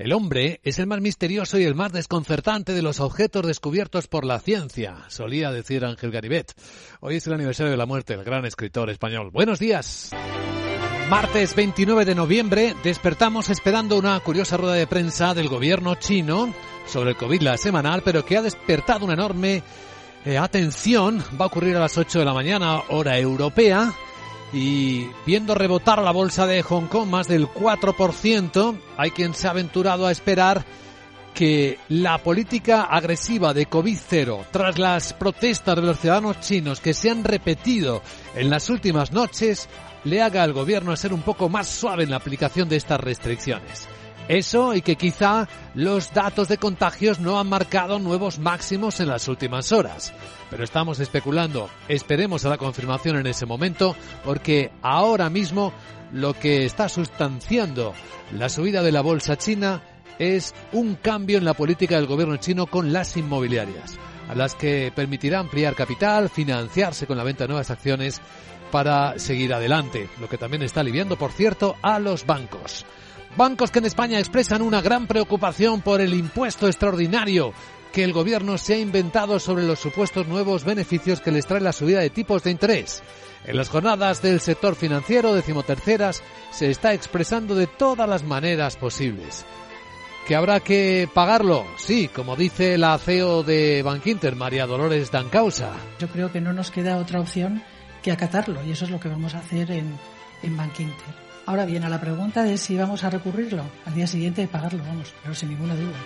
El hombre es el más misterioso y el más desconcertante de los objetos descubiertos por la ciencia, solía decir Ángel Garibet. Hoy es el aniversario de la muerte del gran escritor español. Buenos días. Martes 29 de noviembre despertamos esperando una curiosa rueda de prensa del gobierno chino sobre el COVID la semanal, pero que ha despertado una enorme eh, atención. Va a ocurrir a las 8 de la mañana, hora europea y viendo rebotar la bolsa de Hong Kong más del 4%, hay quien se ha aventurado a esperar que la política agresiva de COVID-0 tras las protestas de los ciudadanos chinos que se han repetido en las últimas noches le haga al gobierno ser un poco más suave en la aplicación de estas restricciones. Eso y que quizá los datos de contagios no han marcado nuevos máximos en las últimas horas. Pero estamos especulando. Esperemos a la confirmación en ese momento porque ahora mismo lo que está sustanciando la subida de la bolsa china es un cambio en la política del gobierno chino con las inmobiliarias, a las que permitirá ampliar capital, financiarse con la venta de nuevas acciones para seguir adelante, lo que también está aliviando, por cierto, a los bancos. Bancos que en España expresan una gran preocupación por el impuesto extraordinario que el gobierno se ha inventado sobre los supuestos nuevos beneficios que les trae la subida de tipos de interés. En las jornadas del sector financiero decimoterceras se está expresando de todas las maneras posibles. ¿Que habrá que pagarlo? Sí, como dice la CEO de Bankinter, María Dolores Dancausa. Yo creo que no nos queda otra opción que acatarlo y eso es lo que vamos a hacer en, en Bankinter. Ahora bien, a la pregunta de si vamos a recurrirlo, al día siguiente de pagarlo, vamos, pero sin ninguna duda.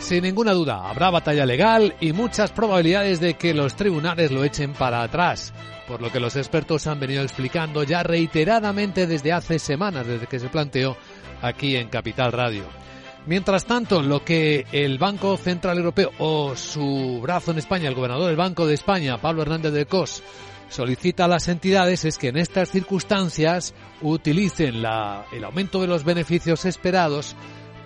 Sin ninguna duda, habrá batalla legal y muchas probabilidades de que los tribunales lo echen para atrás, por lo que los expertos han venido explicando ya reiteradamente desde hace semanas, desde que se planteó aquí en Capital Radio. Mientras tanto, lo que el Banco Central Europeo o su brazo en España, el gobernador del Banco de España, Pablo Hernández de Cos, solicita a las entidades es que en estas circunstancias utilicen el aumento de los beneficios esperados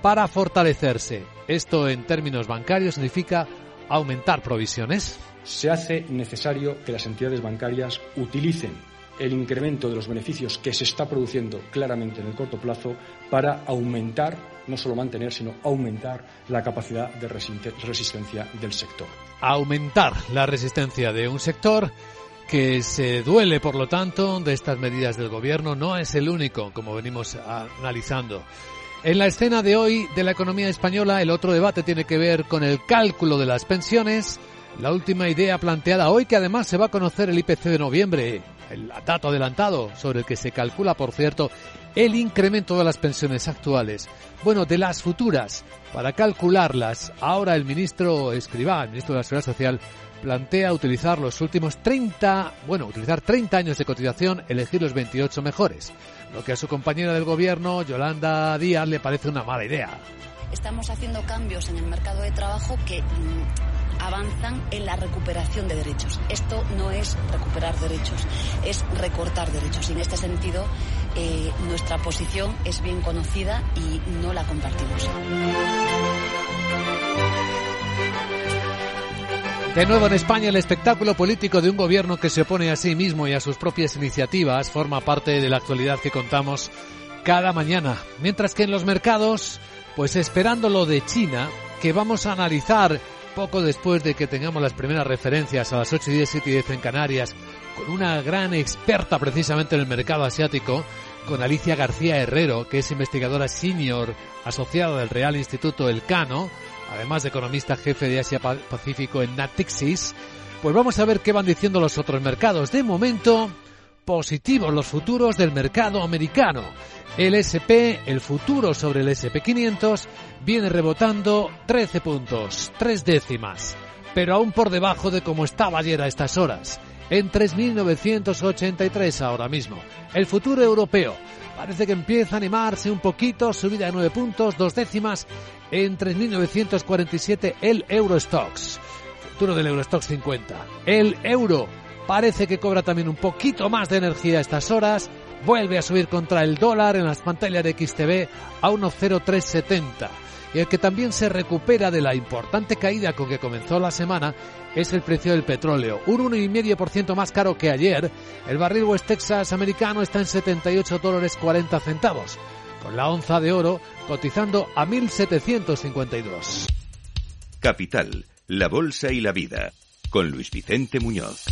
para fortalecerse. Esto en términos bancarios significa aumentar provisiones. Se hace necesario que las entidades bancarias utilicen el incremento de los beneficios que se está produciendo claramente en el corto plazo para aumentar, no solo mantener, sino aumentar la capacidad de resistencia del sector. Aumentar la resistencia de un sector que se duele, por lo tanto, de estas medidas del gobierno. No es el único, como venimos analizando. En la escena de hoy de la economía española, el otro debate tiene que ver con el cálculo de las pensiones. La última idea planteada hoy, que además se va a conocer el IPC de noviembre, el dato adelantado sobre el que se calcula, por cierto, el incremento de las pensiones actuales. Bueno, de las futuras, para calcularlas, ahora el ministro Escribá, el ministro de la Seguridad Social, plantea utilizar los últimos 30, bueno, utilizar 30 años de cotización, elegir los 28 mejores, lo que a su compañera del gobierno, Yolanda Díaz, le parece una mala idea. Estamos haciendo cambios en el mercado de trabajo que mm, avanzan en la recuperación de derechos. Esto no es recuperar derechos, es recortar derechos. Y en este sentido, eh, nuestra posición es bien conocida y no la compartimos. De nuevo en España, el espectáculo político de un gobierno que se opone a sí mismo y a sus propias iniciativas forma parte de la actualidad que contamos cada mañana. Mientras que en los mercados, pues esperando lo de China, que vamos a analizar poco después de que tengamos las primeras referencias a las 8 y 10, 7 y 10 en Canarias, con una gran experta precisamente en el mercado asiático, con Alicia García Herrero, que es investigadora senior asociada del Real Instituto Elcano, además de economista jefe de Asia Pacífico en Natixis, pues vamos a ver qué van diciendo los otros mercados. De momento, positivos los futuros del mercado americano. El SP, el futuro sobre el SP500, viene rebotando 13 puntos, 3 décimas, pero aún por debajo de como estaba ayer a estas horas, en 3.983 ahora mismo. El futuro europeo parece que empieza a animarse un poquito, subida de 9 puntos, 2 décimas, en 3.947 el Eurostox, futuro del Eurostox 50. El euro parece que cobra también un poquito más de energía a estas horas, vuelve a subir contra el dólar en las pantallas de XTV a 1.0370. Y el que también se recupera de la importante caída con que comenzó la semana es el precio del petróleo, un 1,5% más caro que ayer. El barril West Texas americano está en 78 dólares 40 centavos con la onza de oro cotizando a 1.752. Capital, la Bolsa y la Vida, con Luis Vicente Muñoz.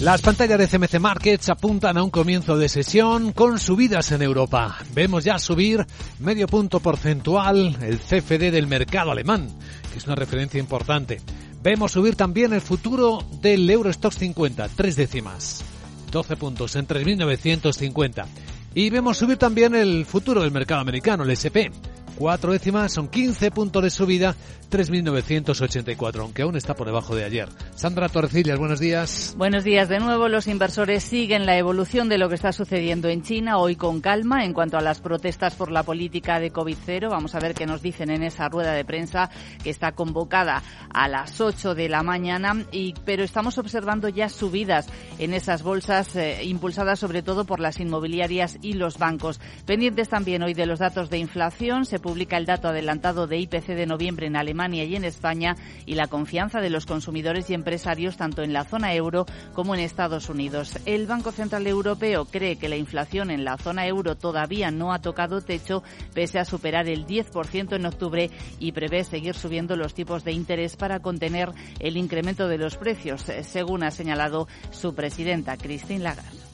Las pantallas de CMC Markets apuntan a un comienzo de sesión con subidas en Europa. Vemos ya subir medio punto porcentual el CFD del mercado alemán, que es una referencia importante. Vemos subir también el futuro del Eurostox 50, tres décimas, 12 puntos en 3.950. Y vemos subir también el futuro del mercado americano, el SP, cuatro décimas, son 15 puntos de subida, 3.984, aunque aún está por debajo de ayer. Sandra Torrecillas, buenos días. Buenos días de nuevo. Los inversores siguen la evolución de lo que está sucediendo en China, hoy con calma en cuanto a las protestas por la política de COVID-0. Vamos a ver qué nos dicen en esa rueda de prensa que está convocada a las 8 de la mañana, y, pero estamos observando ya subidas en esas bolsas, eh, impulsadas sobre todo por las inmobiliarias y los bancos. Pendientes también hoy de los datos de inflación, se publica el dato adelantado de IPC de noviembre en Alemania y en España y la confianza de los consumidores y empresarios tanto en la zona euro como en Estados Unidos. El Banco Central Europeo cree que la inflación en la zona euro todavía no ha tocado techo pese a superar el 10% en octubre y prevé seguir subiendo los tipos de interés para contener el incremento de los precios, según ha señalado su presidenta Christine Lagarde.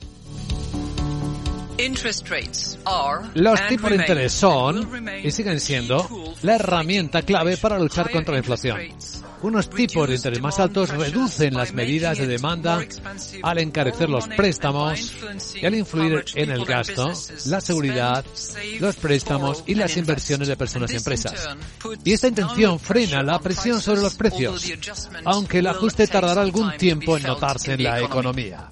Los tipos de interés son y siguen siendo la herramienta clave para luchar contra la inflación. Unos tipos de interés más altos reducen las medidas de demanda al encarecer los préstamos y al influir en el gasto, la seguridad, los préstamos y las inversiones de personas y empresas. Y esta intención frena la presión sobre los precios, aunque el ajuste tardará algún tiempo en notarse en la economía.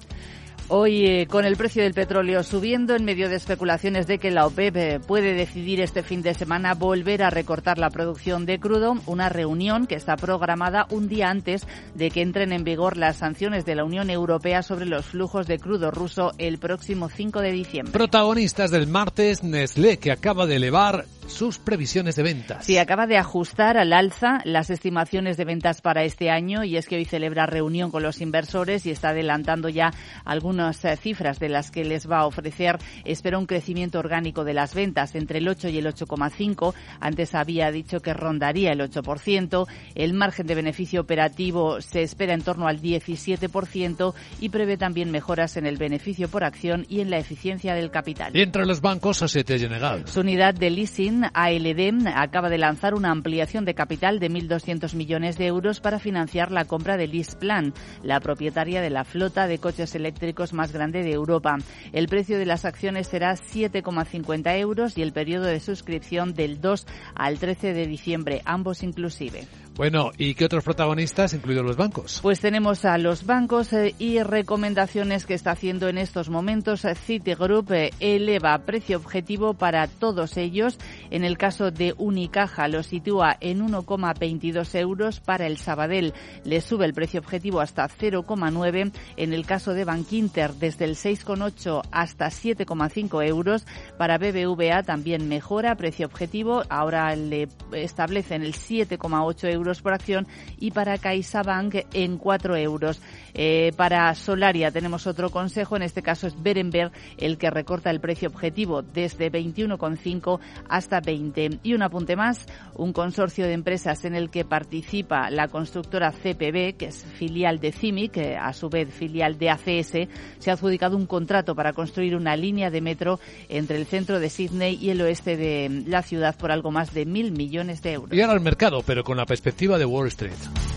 Hoy, eh, con el precio del petróleo subiendo en medio de especulaciones de que la OPEP eh, puede decidir este fin de semana volver a recortar la producción de crudo, una reunión que está programada un día antes de que entren en vigor las sanciones de la Unión Europea sobre los flujos de crudo ruso el próximo 5 de diciembre. Protagonistas del martes, Nestlé, que acaba de elevar sus previsiones de ventas. Sí, acaba de ajustar al alza las estimaciones de ventas para este año y es que hoy celebra reunión con los inversores y está adelantando ya algunas eh, cifras de las que les va a ofrecer. Espera un crecimiento orgánico de las ventas entre el 8 y el 8,5. Antes había dicho que rondaría el 8%. El margen de beneficio operativo se espera en torno al 17% y prevé también mejoras en el beneficio por acción y en la eficiencia del capital. Y entre los bancos, Societe General. Su unidad de leasing ALD acaba de lanzar una ampliación de capital de 1.200 millones de euros para financiar la compra de LeasePlan, la propietaria de la flota de coches eléctricos más grande de Europa. El precio de las acciones será 7,50 euros y el periodo de suscripción del 2 al 13 de diciembre, ambos inclusive. Bueno, ¿y qué otros protagonistas, incluidos los bancos? Pues tenemos a los bancos eh, y recomendaciones que está haciendo en estos momentos. Citigroup eh, eleva precio objetivo para todos ellos. En el caso de Unicaja lo sitúa en 1,22 euros. Para el Sabadell le sube el precio objetivo hasta 0,9. En el caso de Bankinter desde el 6,8 hasta 7,5 euros. Para BBVA también mejora precio objetivo. Ahora le establecen el 7,8 euros por acción y para CaixaBank en 4 euros. Eh, para Solaria tenemos otro consejo, en este caso es Berenberg el que recorta el precio objetivo desde 21,5 hasta 20. Y un apunte más, un consorcio de empresas en el que participa la constructora CPB, que es filial de CIMIC, que a su vez filial de ACS, se ha adjudicado un contrato para construir una línea de metro entre el centro de Sydney y el oeste de la ciudad por algo más de mil millones de euros. Y ahora al mercado, pero con la de Wall Street.